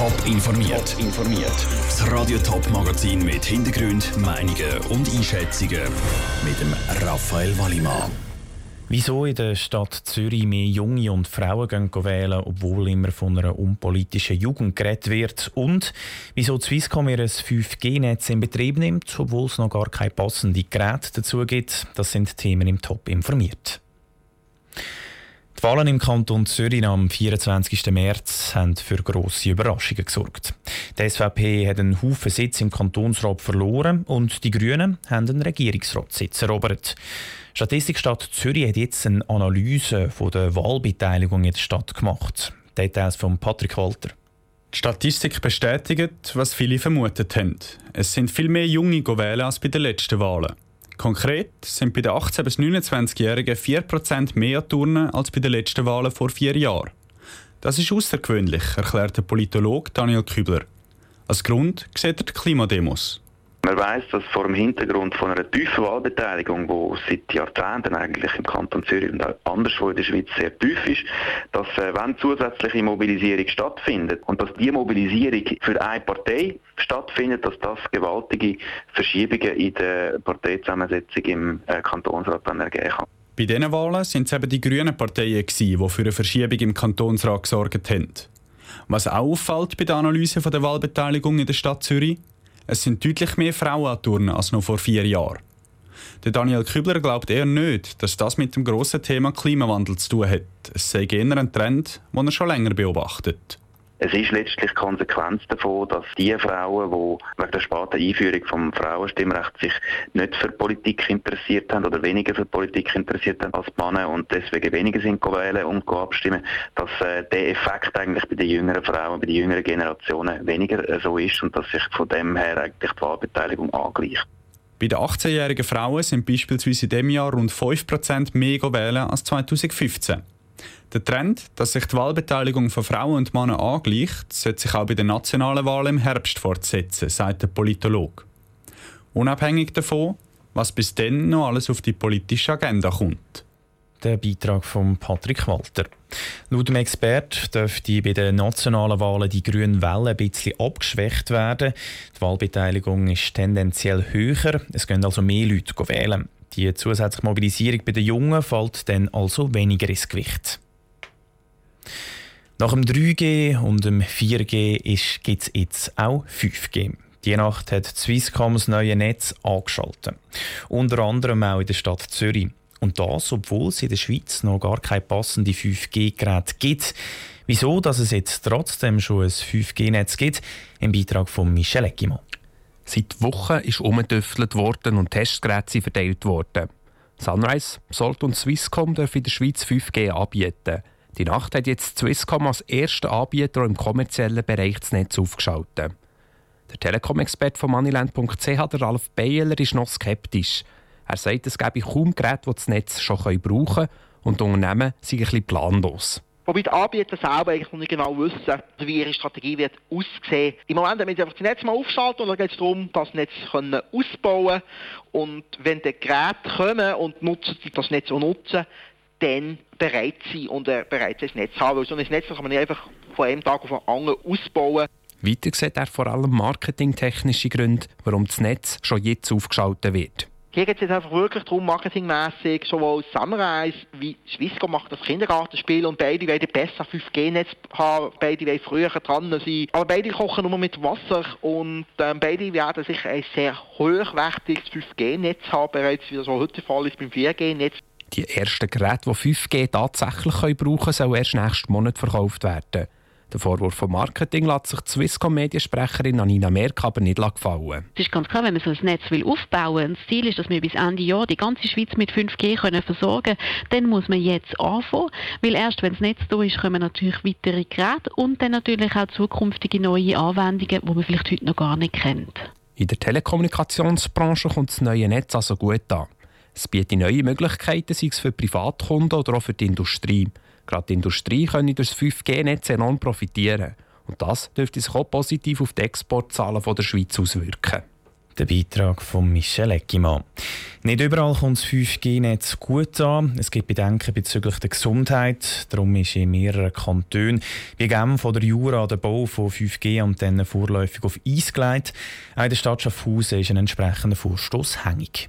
Top informiert. informiert. Das Radio Top Magazin mit Hintergrund, Meinungen und Einschätzungen mit dem Raphael Wallimann. Wieso in der Stadt Zürich mehr Junge und Frauen gehen wählen, obwohl immer von einer unpolitischen Jugend geredet wird? Und wieso Swisscom ihr 5G-Netz in Betrieb nimmt, obwohl es noch gar keine passenden Geräte dazu gibt? Das sind Themen im Top informiert. Die Wahlen im Kanton Zürich am 24. März haben für grosse Überraschungen gesorgt. Die SVP hat einen Haufen Sitz im Kantonsrat verloren und die Grünen haben einen Regierungsratssitz erobert. Statistikstadt Zürich hat jetzt eine Analyse von der Wahlbeteiligung in der Stadt gemacht. Details von Patrick Walter. Die Statistik bestätigt, was viele vermutet haben. Es sind viel mehr Junge wählen als bei den letzten Wahlen. Konkret sind bei den 18- bis 29-Jährigen 4% mehr Turnen als bei den letzten Wahlen vor vier Jahren. Das ist außergewöhnlich, erklärt der Politologe Daniel Kübler. Als Grund sieht er die Klimademos. Man weiß, dass vor dem Hintergrund von einer tiefen Wahlbeteiligung, die seit Jahrzehnten eigentlich im Kanton Zürich und auch anderswo in der Schweiz sehr tief ist, dass äh, wenn zusätzliche Mobilisierung stattfindet und dass die Mobilisierung für eine Partei stattfindet, dass das gewaltige Verschiebungen in der Parteizusammensetzung im äh, Kantonsrat dann ergeben kann. Bei diesen Wahlen sind es eben die grünen Parteien, die für eine Verschiebung im Kantonsrat gesorgt haben. Was auch auffällt bei der Analyse der Wahlbeteiligung in der Stadt Zürich, es sind deutlich mehr Frauen an Turnen als noch vor vier Jahren. Der Daniel Kübler glaubt eher nicht, dass das mit dem grossen Thema Klimawandel zu tun hat. Es sei eher ein Trend, den er schon länger beobachtet. Es ist letztlich Konsequenz davon, dass die Frauen, die wegen der späten Einführung vom Frauenstimmrecht sich nicht für Politik interessiert haben oder weniger für Politik interessiert haben als die Männer und deswegen weniger sind wählen und abstimmen, dass äh, der Effekt eigentlich bei den jüngeren Frauen, bei den jüngeren Generationen weniger äh, so ist und dass sich von dem her eigentlich die Wahlbeteiligung angleicht. Bei den 18-jährigen Frauen sind beispielsweise in diesem Jahr rund 5% mehr wählen als 2015. Der Trend, dass sich die Wahlbeteiligung von Frauen und Männern angleicht, sollte sich auch bei den nationalen Wahlen im Herbst fortsetzen, sagt der Politologe. Unabhängig davon, was bis dann noch alles auf die politische Agenda kommt. Der Beitrag von Patrick Walter. Laut dem Experten dürfte bei den nationalen Wahlen die grüne Welle ein bisschen abgeschwächt werden. Die Wahlbeteiligung ist tendenziell höher. Es gehen also mehr Leute wählen. Die zusätzliche Mobilisierung bei den Jungen fällt dann also weniger ins Gewicht. Nach dem 3G und dem 4G gibt es jetzt auch 5G. Die Nacht hat Swisscom das neue Netz angeschaltet. Unter anderem auch in der Stadt Zürich. Und das, obwohl es in der Schweiz noch gar keine passende 5G-Geräte gibt. Wieso, dass es jetzt trotzdem schon ein 5G-Netz gibt, im Beitrag von Michel Eckimann. Seit Wochen ist umgedüftelt worden und Testgeräte verteilt worden. Sunrise, Salt und Swisscom dürfen in der Schweiz 5G anbieten. Die Nacht hat jetzt Swisscom als erster Anbieter im kommerziellen Bereich das Netz aufgeschaltet. Der Telekom-Experte von Moneyland.ch, Ralf Beyeler, ist noch skeptisch. Er sagt, es gebe kaum Geräte, die das Netz schon brauchen können und die Unternehmen sind ein bisschen planlos. Wobei die Anbieter selber eigentlich noch nicht genau wissen, wie ihre Strategie wird aussehen. Im Moment müssen sie einfach das Netz mal aufschalten und dann geht es darum, das Netz können ausbauen und wenn die Geräte kommen und die das Netz auch nutzen, dann bereit sein und äh, bereit sein, das Netz haben. Weil so ein Netz kann man nicht einfach von einem Tag auf den anderen ausbauen. Weiter sieht er vor allem marketingtechnische Gründe, warum das Netz schon jetzt aufgeschaltet wird. Hier geht es jetzt einfach wirklich darum, marketingmässig, sowohl Sunrise wie Swisscom macht das Kindergartenspiel und beide wollen besser 5G-Netz haben, beide wollen früher dran sein. Aber beide kochen nur mit Wasser und ähm, beide werden sich ein sehr hochwertiges 5G-Netz haben, bereits wie das heute der Fall ist beim 4G-Netz. Die ersten Geräte, die 5G tatsächlich brauchen können, sollen erst nächsten Monat verkauft werden. Der Vorwurf vom Marketing lässt sich die Swisscom-Mediensprecherin Anina Merck aber nicht gefallen. Es ist ganz klar, wenn man so ein Netz will aufbauen will, das Ziel ist, dass wir bis Ende Jahr die ganze Schweiz mit 5G können versorgen können, dann muss man jetzt anfangen, weil erst wenn das Netz da ist, kommen natürlich weitere Geräte und dann natürlich auch zukünftige neue Anwendungen, die man vielleicht heute noch gar nicht kennt. In der Telekommunikationsbranche kommt das neue Netz also gut an. Es bietet neue Möglichkeiten, sei es für Privatkunden oder auch für die Industrie. Gerade die Industrie kann durch das 5G-Netz enorm profitieren. Und das dürfte sich auch positiv auf die Exportzahlen der Schweiz auswirken. Der Beitrag von Michel Eckimann. Nicht überall kommt das 5G-Netz gut an. Es gibt Bedenken bezüglich der Gesundheit. Darum ist in mehreren Kantonen wie Genf oder Jura der Bau von 5G-Antennen vorläufig auf Eis gelegt. Auch in der Stadt Schaffhausen ist ein entsprechender Vorstoß hängig.